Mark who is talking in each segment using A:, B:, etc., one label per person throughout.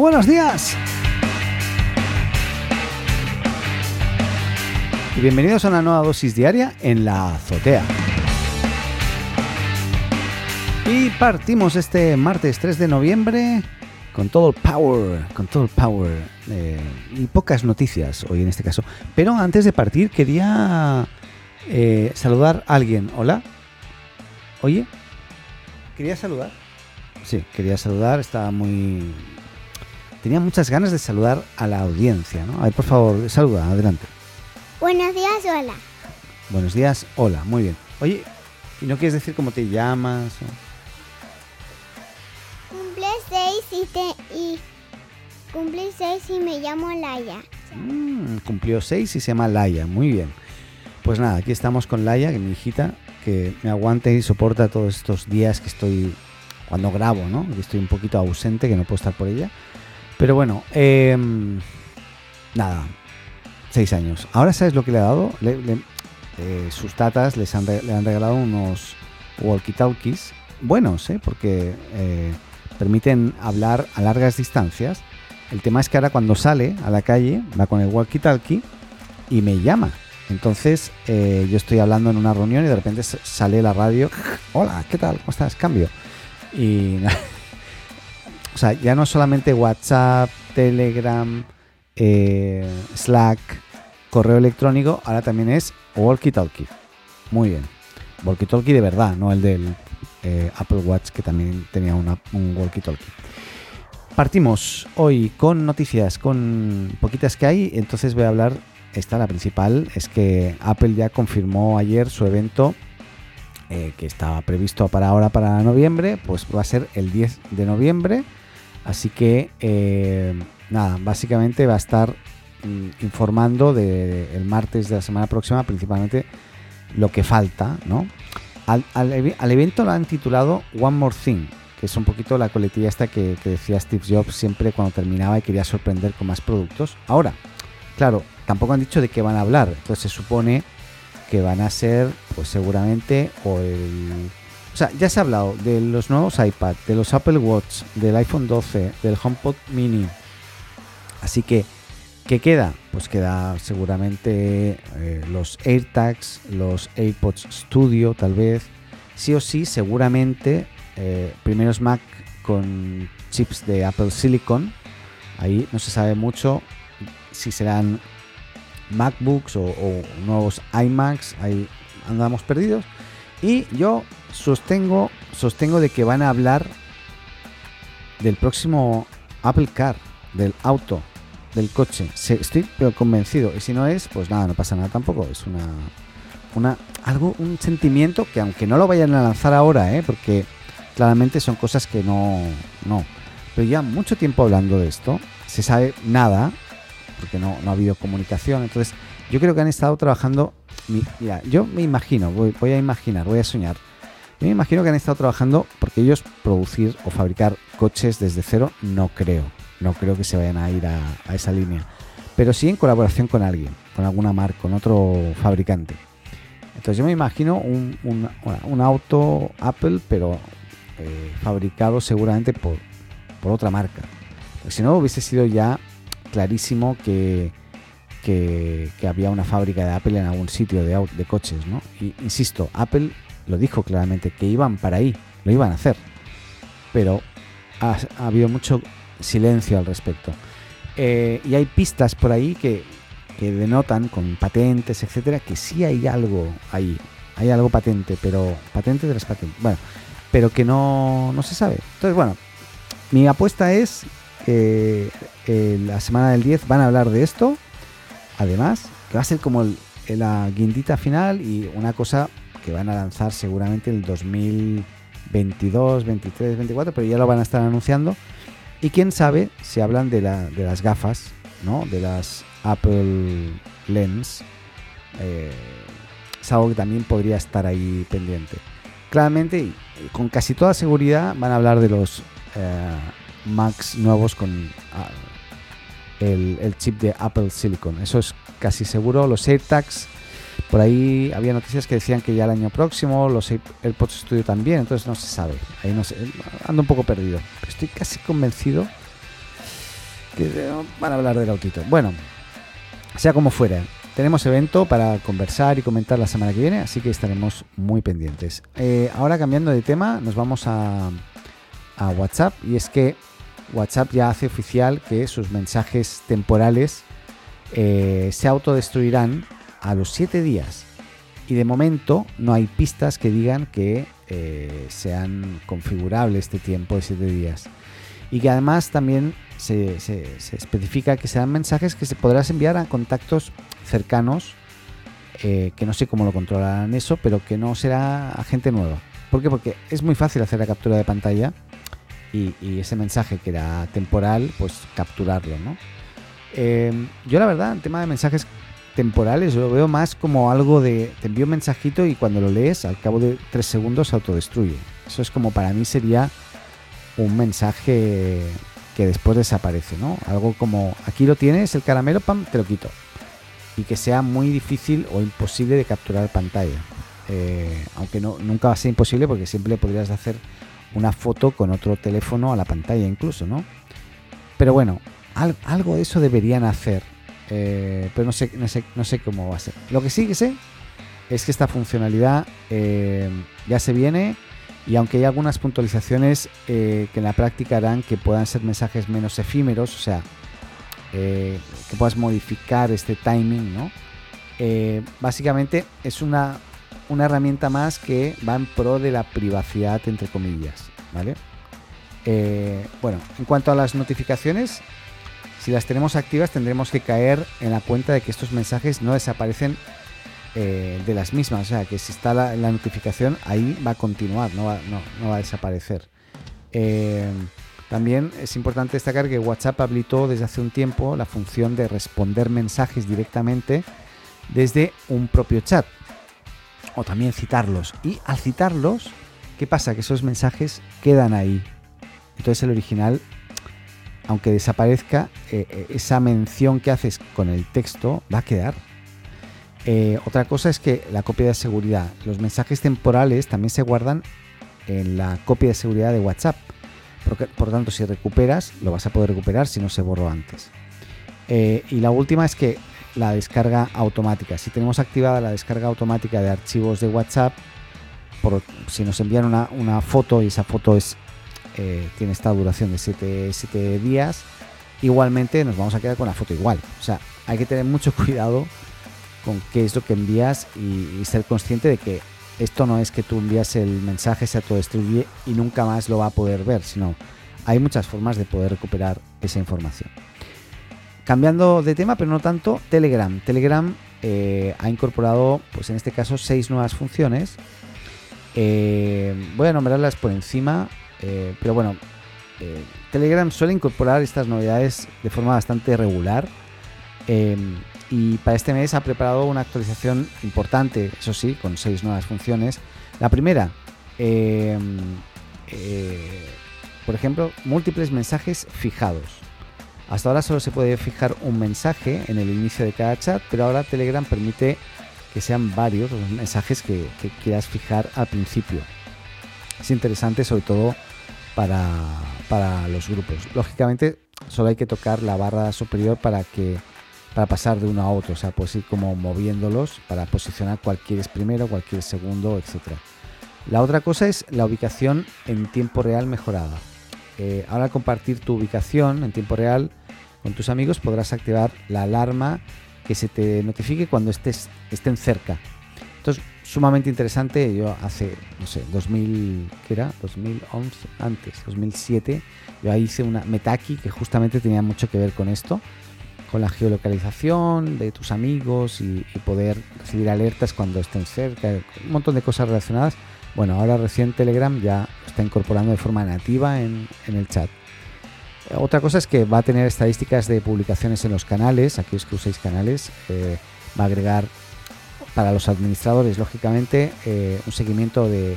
A: Buenos días. Y bienvenidos a una nueva dosis diaria en la azotea. Y partimos este martes 3 de noviembre con todo el power, con todo el power eh, y pocas noticias hoy en este caso. Pero antes de partir quería eh, saludar a alguien. Hola. Oye, quería saludar. Sí, quería saludar. Estaba muy. Tenía muchas ganas de saludar a la audiencia, ¿no? A ver, por favor, saluda, adelante.
B: Buenos días, hola.
A: Buenos días, hola, muy bien. Oye, ¿y no quieres decir cómo te llamas?
B: Cumple seis y te y cumple seis y me llamo Laia.
A: Mm, cumplió seis y se llama Laia, muy bien. Pues nada, aquí estamos con Laia, que mi hijita, que me aguanta y soporta todos estos días que estoy cuando grabo, ¿no? Que estoy un poquito ausente, que no puedo estar por ella. Pero bueno, em, nada, seis años. Ahora sabes lo que le ha dado. Eh, sus tatas les han, le han regalado unos walkie-talkies buenos, ¿eh? porque eh, permiten hablar a largas distancias. El tema es que ahora cuando sale a la calle va con el walkie-talkie y me llama. Entonces eh, yo estoy hablando en una reunión y de repente sale la radio. Hola, ¿qué tal? ¿Cómo estás? Cambio. Y o sea, ya no solamente WhatsApp, Telegram, eh, Slack, correo electrónico, ahora también es walkie-talkie. Muy bien. Walkie-talkie de verdad, no el del eh, Apple Watch que también tenía un walkie-talkie. Partimos hoy con noticias, con poquitas que hay, entonces voy a hablar, esta la principal, es que Apple ya confirmó ayer su evento eh, que estaba previsto para ahora, para noviembre, pues va a ser el 10 de noviembre, así que eh, nada, básicamente va a estar mm, informando de el martes de la semana próxima, principalmente lo que falta, ¿no? Al evento lo han titulado One More Thing, que es un poquito la coletilla esta que, que decía Steve Jobs siempre cuando terminaba y quería sorprender con más productos. Ahora, claro, tampoco han dicho de qué van a hablar, entonces se supone que van a ser, pues seguramente, o el... O sea, ya se ha hablado de los nuevos iPad, de los Apple Watch, del iPhone 12, del HomePod Mini. Así que, ¿qué queda? Pues queda seguramente eh, los AirTags, los AirPods Studio, tal vez. Sí o sí, seguramente, eh, primeros Mac con chips de Apple Silicon. Ahí no se sabe mucho si serán MacBooks o, o nuevos iMacs, ahí andamos perdidos. Y yo sostengo, sostengo de que van a hablar del próximo Apple Car, del auto, del coche. Estoy convencido. Y si no es, pues nada, no pasa nada tampoco. Es una, una algo, un sentimiento que aunque no lo vayan a lanzar ahora, ¿eh? porque claramente son cosas que no, no. Pero ya mucho tiempo hablando de esto, se sabe nada, porque no, no ha habido comunicación. Entonces, yo creo que han estado trabajando. Mi- Mira, yo me imagino, voy, a imaginar, voy a soñar. Yo me imagino que han estado trabajando porque ellos producir o fabricar coches desde cero, no creo. No creo que se vayan a ir a, esa línea. Pero sí en colaboración con alguien, con alguna marca, con otro fabricante. Entonces yo me imagino un, un- auto Apple, pero eh, fabricado seguramente por, por otra marca. Si no, hubiese sido ya clarísimo que, que, había una fábrica de Apple en algún sitio de, coches, ¿no? Y insisto, Apple lo dijo claramente, que iban para ahí, lo iban a hacer. Pero ha, ha habido mucho silencio al respecto. Eh, y hay pistas por ahí que, que denotan con patentes, etcétera, que sí hay algo ahí. Hay algo patente, pero patente de las patentes. Bueno, pero que no, no se sabe. Entonces, bueno, mi apuesta es que eh, la semana del 10 van a hablar de esto. Además, que va a ser como la guindita final y una cosa que van a lanzar seguramente el 2022, 23, 24, pero ya lo van a estar anunciando. Y quién sabe si hablan de, la, de las gafas, ¿no? De las Apple Lens. Eh, es algo que también podría estar ahí pendiente. Claramente, con casi toda seguridad, van a hablar de los eh, Macs nuevos con ah, el, chip de Apple Silicon. Eso es casi seguro. Los AirTags, por ahí había noticias que decían que ya el año próximo, los Air- AirPods Studio también, entonces no se sabe. Ahí no sé, ando un poco perdido. Estoy casi convencido que van a hablar del autito. Bueno, sea como fuera, tenemos evento para conversar y comentar la semana que viene, así que estaremos muy pendientes. Eh, ahora cambiando de tema, nos vamos a WhatsApp y es que WhatsApp ya hace oficial que sus mensajes temporales eh, se autodestruirán a los 7 días. Y de momento no hay pistas que digan que eh, sean configurables este tiempo de 7 días. Y que además también se, especifica que sean mensajes que se podrás enviar a contactos cercanos, eh, que no sé cómo lo controlarán eso, pero que no será a gente nueva. ¿Por qué? Porque es muy fácil hacer la captura de pantalla y, ese mensaje que era temporal, pues capturarlo, ¿no? Em, yo la verdad, el tema de mensajes temporales, lo veo más como algo de te envío un mensajito y cuando lo lees, al cabo de tres segundos se autodestruye. Eso es como para mí sería un mensaje que después desaparece, ¿no? Algo como aquí lo tienes, el caramelo, pam, te lo quito. Y que sea muy difícil o imposible de capturar pantalla. Eh, aunque no, nunca va a ser imposible porque siempre podrías hacer una foto con otro teléfono a la pantalla incluso, ¿no? Pero bueno, algo de eso deberían hacer, eh, pero no sé, no sé, cómo va a ser. Lo que sí que sé es que esta funcionalidad eh, ya se viene y aunque hay algunas puntualizaciones eh, que en la práctica harán que puedan ser mensajes menos efímeros, o sea, que puedas modificar este timing, ¿no? básicamente es una una herramienta más que va en pro de la privacidad, entre comillas, ¿vale? Eh, bueno, en cuanto a las notificaciones, si las tenemos activas tendremos que caer en la cuenta de que estos mensajes no desaparecen eh, de las mismas, o sea, que si está la, notificación ahí va a continuar, no va, a desaparecer. Eh, también es importante destacar que WhatsApp habilitó desde hace un tiempo la función de responder mensajes directamente desde un propio chat o también citarlos. Y al citarlos, ¿qué pasa? Que esos mensajes quedan ahí. Entonces el original, aunque desaparezca, eh, eh, esa mención que haces con el texto va a quedar. Eh, otra cosa es que la copia de seguridad, los mensajes temporales también se guardan en la copia de seguridad de WhatsApp. Por, por tanto, si recuperas, lo vas a poder recuperar si no se borró antes. y la última es que la descarga automática. Si tenemos activada la descarga automática de archivos de WhatsApp, si nos envían una, foto y esa foto eh, tiene esta duración de 7 días, igualmente nos vamos a quedar con la foto igual. O sea, hay que tener mucho cuidado con qué es lo que envías y, ser consciente de que esto no es que tú envías el mensaje, se autodestruye y nunca más lo va a poder ver, sino hay muchas formas de poder recuperar esa información. Cambiando de tema, pero no tanto, Telegram. Telegram eh, ha incorporado, pues en este caso, seis nuevas funciones. Eh, voy a nombrarlas por encima, eh, pero bueno, Telegram suele incorporar estas novedades de forma bastante regular. y para este mes ha preparado una actualización importante, eso sí, con seis nuevas funciones. La primera, por ejemplo, múltiples mensajes fijados. Hasta ahora solo se puede fijar un mensaje en el inicio de cada chat, pero ahora Telegram permite que sean varios los mensajes que, quieras fijar al principio. Es interesante sobre todo para, para, los grupos. Lógicamente solo hay que tocar la barra superior para que para pasar de uno a otro, o sea, puedes ir como moviéndolos para posicionar cuál quieres primero, cuál quieres segundo, etc. La otra cosa es la ubicación en tiempo real mejorada. Eh, ahora compartir tu ubicación en tiempo real con tus amigos podrás activar la alarma que se te notifique cuando estés, estén cerca. Entonces, sumamente interesante. Yo hace, no sé, 2000, ¿qué era? 2011, antes, 2007, yo ahí hice una Metaki que justamente tenía mucho que ver con esto, con la geolocalización de tus amigos y, poder recibir alertas cuando estén cerca, un montón de cosas relacionadas. Bueno, ahora recién Telegram ya está incorporando de forma nativa en el chat. Otra cosa es que va a tener estadísticas de publicaciones en los canales, aquellos que uséis canales, eh, va a agregar para los administradores, lógicamente, eh, un seguimiento de,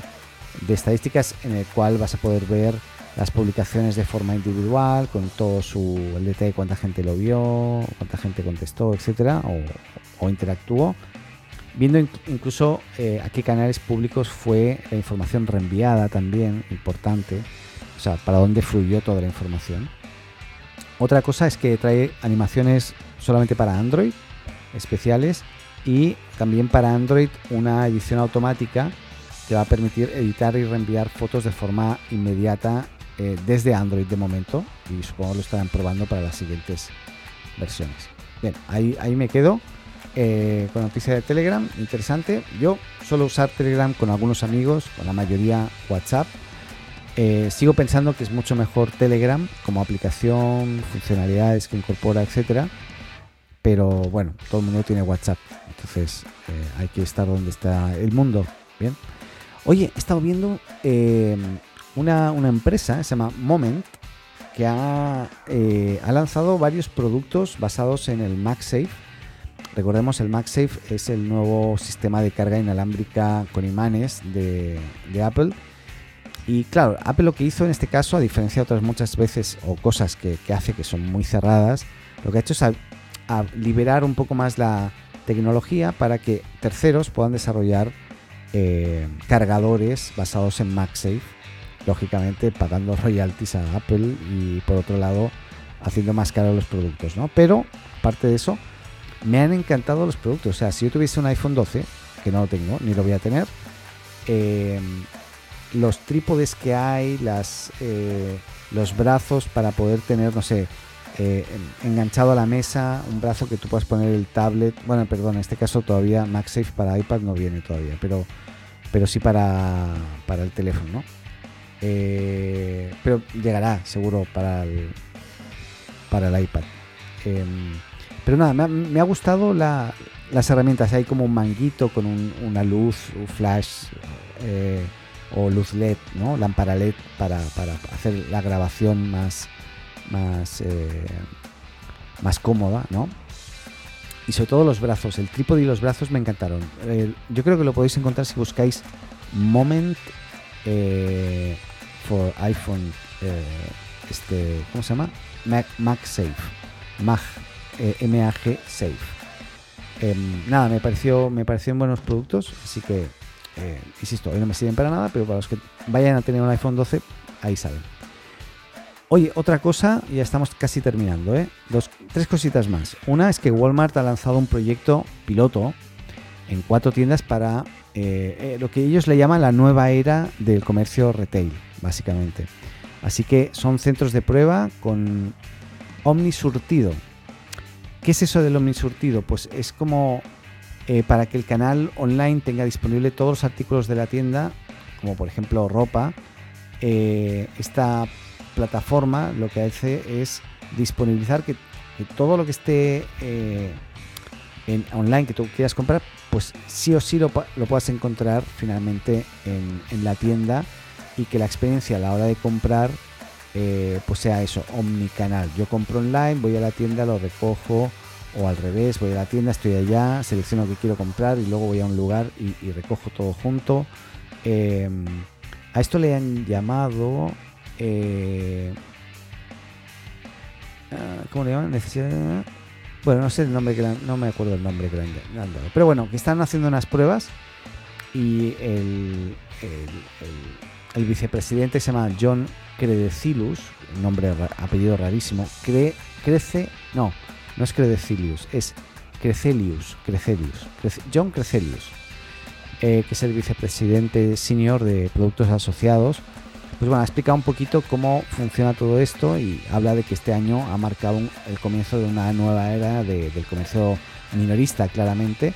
A: estadísticas en el cual vas a poder ver las publicaciones de forma individual, con todo su el detalle de cuánta gente lo vio, cuánta gente contestó, etcétera, o, interactuó, viendo incluso eh, a qué canales públicos fue la información reenviada también, importante, o sea, para dónde fluyó toda la información. Otra cosa es que trae animaciones solamente para Android, especiales, y también para Android una edición automática que va a permitir editar y reenviar fotos de forma inmediata eh, desde Android de momento y supongo lo estarán probando para las siguientes versiones. Bien, ahí, ahí me quedo eh, con noticia de Telegram, interesante. Yo suelo usar Telegram con algunos amigos, con la mayoría WhatsApp. Eh, sigo pensando que es mucho mejor Telegram como aplicación, funcionalidades que incorpora, etcétera. Pero bueno, todo el mundo tiene WhatsApp, entonces hay que estar donde está el mundo. Bien. Oye, he estado viendo una, empresa, se llama Moment, que eh, ha, lanzado varios productos basados en el MagSafe. Recordemos, el MagSafe es el nuevo sistema de carga inalámbrica con imanes de, Apple. Y claro, Apple lo que hizo en este caso, a diferencia de otras muchas veces o cosas que, hace que son muy cerradas, lo que ha hecho es liberar un poco más la tecnología para que terceros puedan desarrollar eh, cargadores basados en MagSafe lógicamente pagando royalties a Apple y por otro lado haciendo más caros los productos, ¿no? Pero aparte de eso, me han encantado los productos. O sea, si yo tuviese un iPhone 12, que no lo tengo, ni lo voy a tener, em, los trípodes que hay, las, eh, los brazos para poder tener, no sé, eh, enganchado a la mesa, un brazo que tú puedas poner el tablet. Bueno, perdón, en este caso todavía MagSafe para iPad no viene todavía, pero, pero sí para, para el teléfono, ¿no? Eh, pero llegará seguro para el, para el iPad. Em, pero nada, me ha, gustado las herramientas. Hay como un manguito con una luz, un flash o luz LED, ¿no? Lámpara LED para, hacer la grabación más, más, eh, más cómoda, ¿no? Y sobre todo los brazos, el trípode y los brazos me encantaron. yo creo que lo podéis encontrar si buscáis Moment for iPhone, eh, este, ¿cómo se llama? Mac, MagSafe, Mag, eh, MAG Safe. Em, nada, me pareció, me parecieron buenos productos, así que, eh, insisto, hoy no me sirven para nada, pero para los que vayan a tener un iPhone 12, ahí salen. Oye, otra cosa, ya estamos casi terminando, ¿eh? Dos, tres cositas más. Una es que Walmart ha lanzado un proyecto piloto en cuatro tiendas para lo que ellos le llaman la nueva era del comercio retail básicamente. Así que son centros de prueba con omnisurtido. ¿Qué es eso del omnisurtido? Pues es como eh, para que el canal online tenga disponible todos los artículos de la tienda, como por ejemplo ropa. Eh, esta plataforma lo que hace es disponibilizar que, todo lo que esté eh, en online que tú quieras comprar, pues sí o sí lo, puedas encontrar finalmente en, en la tienda y que la experiencia a la hora de comprar eh, pues sea eso, omnicanal. Yo compro online, voy a la tienda, lo recojo o al revés, voy a la tienda, estoy allá, selecciono lo que quiero comprar y luego voy a un lugar y, recojo todo junto. Em, a esto le han llamado... Eh, ah, ¿Cómo le llaman? Necesidad... Bueno, no sé el nombre que no me acuerdo el nombre que le han dado. Pero bueno, que están haciendo unas pruebas y el el vicepresidente se llama John Credecilus, nombre, apellido rarísimo, crece, no, no es Credecilius, es Crecelius, Crecelius, John Crecelius, eh, que es el vicepresidente senior de productos asociados. Pues bueno, ha explicado un poquito cómo funciona todo esto y habla de que este año ha marcado el comienzo de una nueva era del comercio minorista, claramente,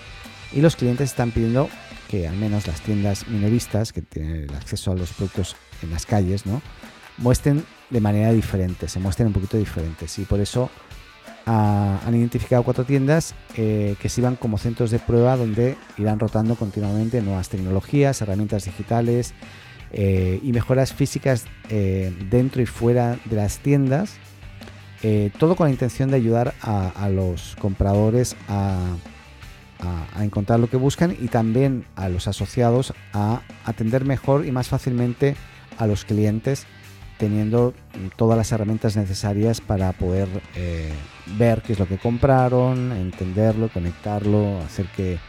A: y los clientes están pidiendo que al menos las tiendas minoristas que tienen acceso a los productos en las calles, ¿no? muestren de manera diferente, se muestren un poquito diferentes. Y por eso han identificado cuatro tiendas eh, que sirvan como centros de prueba donde irán rotando continuamente nuevas tecnologías, herramientas digitales eh, y mejoras físicas eh, dentro y fuera de las tiendas. todo con la intención de ayudar a los compradores a a, encontrar lo que buscan y también a los asociados a atender mejor y más fácilmente a los clientes teniendo todas las herramientas necesarias para poder eh, ver qué es lo que compraron, entenderlo, conectarlo, hacer que,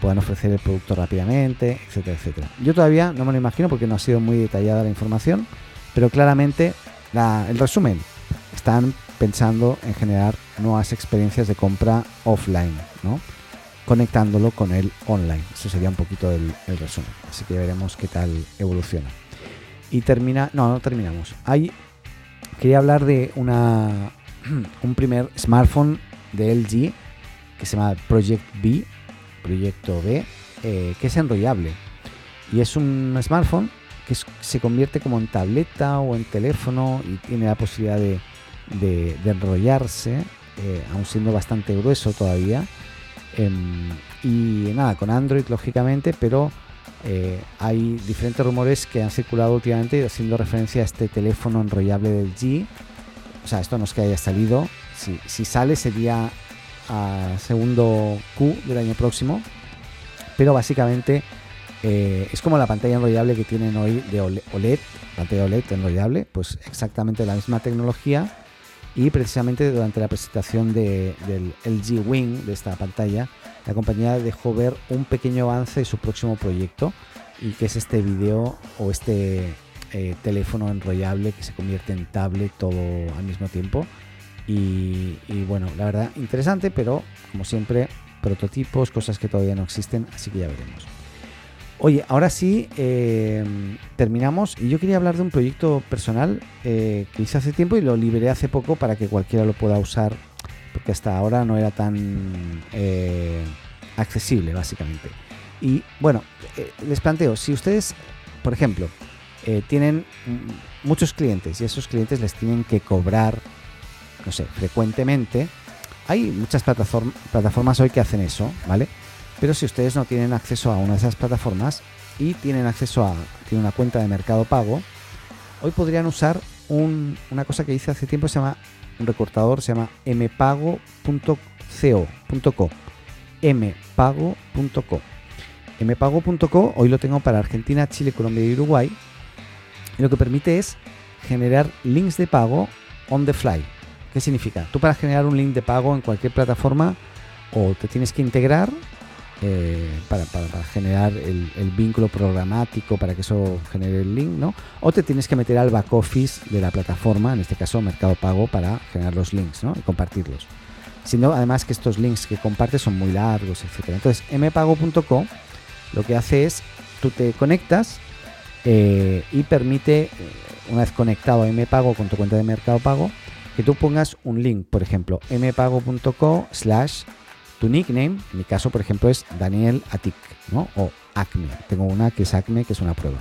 A: puedan ofrecer el producto rápidamente, etcétera, etcétera. Yo todavía no me lo imagino porque no ha sido muy detallada la información, pero claramente el resumen, están pensando en generar nuevas experiencias de compra offline, ¿no? conectándolo con el online. Eso sería un poquito el, resumen. Así que veremos qué tal evoluciona. Y termina, no, no terminamos. Hay, quería hablar de una, un primer smartphone de LG que se llama Project B, Proyecto B, eh, que es enrollable. Y es un smartphone que se convierte como en tableta o en teléfono y tiene la posibilidad de, enrollarse, eh, aún siendo bastante grueso todavía. Em, y nada, con Android lógicamente, pero eh, hay diferentes rumores que han circulado últimamente haciendo referencia a este teléfono enrollable del G. O sea, esto no es que haya salido. Si, sale sería a segundo Q del año próximo. Pero básicamente eh, es como la pantalla enrollable que tienen hoy de OLED, pantalla OLED enrollable, pues exactamente la misma tecnología. Y precisamente durante la presentación de, del LG Wing de esta pantalla, la compañía dejó ver un pequeño avance de su próximo proyecto y que es este video o este eh, teléfono enrollable que se convierte en tablet todo al mismo tiempo. Y, y, bueno, la verdad interesante, pero como siempre, prototipos, cosas que todavía no existen, así que ya veremos. Oye, ahora sí, eh, terminamos y yo quería hablar de un proyecto personal eh, que hice hace tiempo y lo liberé hace poco para que cualquiera lo pueda usar, porque hasta ahora no era tan eh, accesible, básicamente. Y bueno, les planteo, si ustedes, por ejemplo, tienen muchos clientes y esos clientes les tienen que cobrar, no sé, frecuentemente, hay muchas plataformas hoy que hacen eso, ¿vale? Pero si ustedes no tienen acceso a una de esas plataformas y tienen acceso a tienen una cuenta de Mercado Pago, hoy podrían usar una cosa que hice hace tiempo, se llama un recortador, se llama mpago.co. mpago.co. mpago.co hoy lo tengo para Argentina, Chile, Colombia y Uruguay. Y lo que permite es generar links de pago on the fly. ¿Qué significa? Tú para generar un link de pago en cualquier plataforma o te tienes que integrar eh, para, generar el, vínculo programático para que eso genere el link, ¿no? O te tienes que meter al back office de la plataforma, en este caso Mercado Pago, para generar los links, ¿no? Y compartirlos. Sino además que estos links que compartes son muy largos, etcétera. Entonces, mpago.co lo que hace es, tú te conectas eh, y permite, eh, una vez conectado a mpago con tu cuenta de Mercado Pago, que tú pongas un link, por ejemplo, mpago.co slash tu nickname, en mi caso, por ejemplo, es Daniel Atik, ¿no? O Acme. Tengo una que es Acme, que es una prueba.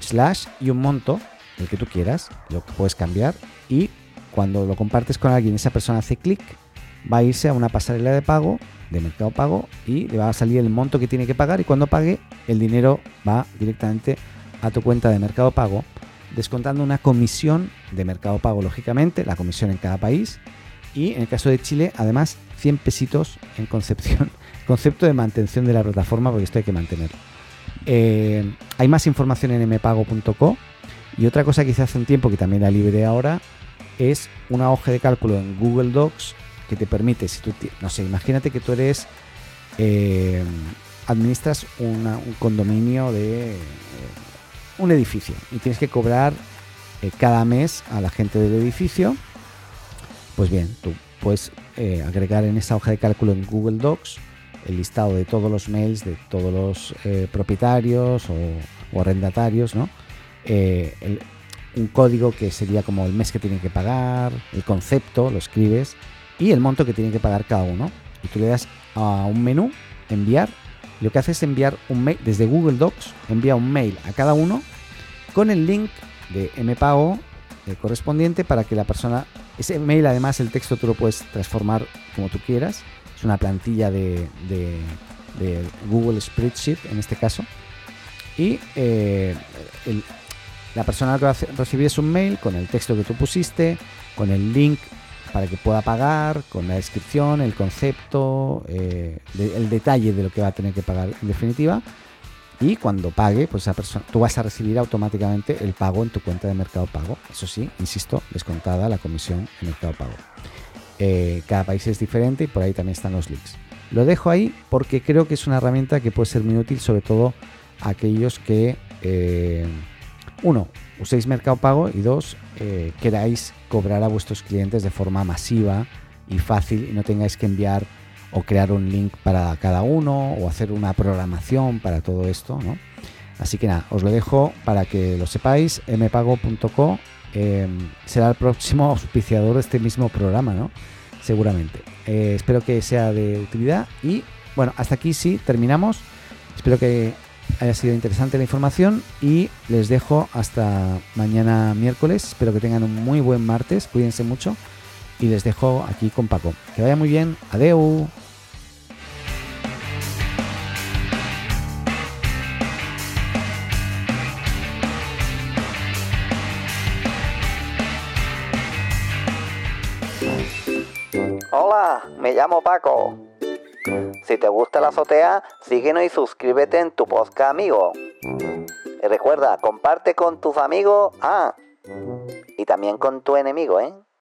A: Slash y un monto, el que tú quieras, lo que puedes cambiar. Y cuando lo compartes con alguien, esa persona hace clic, va a irse a una pasarela de pago, de mercado pago, y le va a salir el monto que tiene que pagar. Y cuando pague, el dinero va directamente a tu cuenta de mercado pago, descontando una comisión de mercado pago, lógicamente, la comisión en cada país. Y en el caso de Chile, además, 100 pesitos en concepción, concepto de mantención de la plataforma, porque esto hay que mantenerlo. Eh, hay más información en mpago.co y otra cosa que hice hace un tiempo que también la liberé ahora es una hoja de cálculo en Google Docs que te permite, si tú, no sé, imagínate que tú eres, eh, administras un condominio de eh, un edificio y tienes que cobrar cada mes a la gente del edificio, pues bien, tú puedes eh, agregar en esa hoja de cálculo en Google Docs el listado de todos los mails de todos los eh, propietarios o, arrendatarios, ¿no? Eh, un código que sería como el mes que tienen que pagar, el concepto, lo escribes y el monto que tienen que pagar cada uno. Y tú le das a un menú, enviar, y lo que hace es enviar un mail desde Google Docs, envía un mail a cada uno con el link de MPAO correspondiente para que la persona ese mail, además, el texto tú lo puedes transformar como tú quieras. Es una plantilla de, Google Spreadsheet en este caso. Y eh, la persona que va a recibir es un mail con el texto que tú pusiste, con el link para que pueda pagar, con la descripción, el concepto, eh, el detalle de lo que va a tener que pagar en definitiva y cuando pague, pues esa persona, tú vas a recibir automáticamente el pago en tu cuenta de Mercado Pago. Eso sí, insisto, descontada la comisión en Mercado Pago. Eh, cada país es diferente y por ahí también están los links. Lo dejo ahí porque creo que es una herramienta que puede ser muy útil, sobre todo a aquellos que, eh, uno, uséis Mercado Pago y dos, eh, queráis cobrar a vuestros clientes de forma masiva y fácil y no tengáis que enviar o crear un link para cada uno o hacer una programación para todo esto, ¿no? Así que nada, os lo dejo para que lo sepáis, mpago.co em, será el próximo auspiciador de este mismo programa, ¿no? Seguramente. Eh, espero que sea de utilidad y bueno, hasta aquí sí, terminamos. Espero que haya sido interesante la información y les dejo hasta mañana miércoles. Espero que tengan un muy buen martes, cuídense mucho y les dejo aquí con Paco. Que vaya muy bien, adeu.
C: Hola, me llamo Paco. Si te gusta la azotea, síguenos y suscríbete en tu podcast amigo. Y recuerda, comparte con tus amigos, ah, y también con tu enemigo, ¿eh?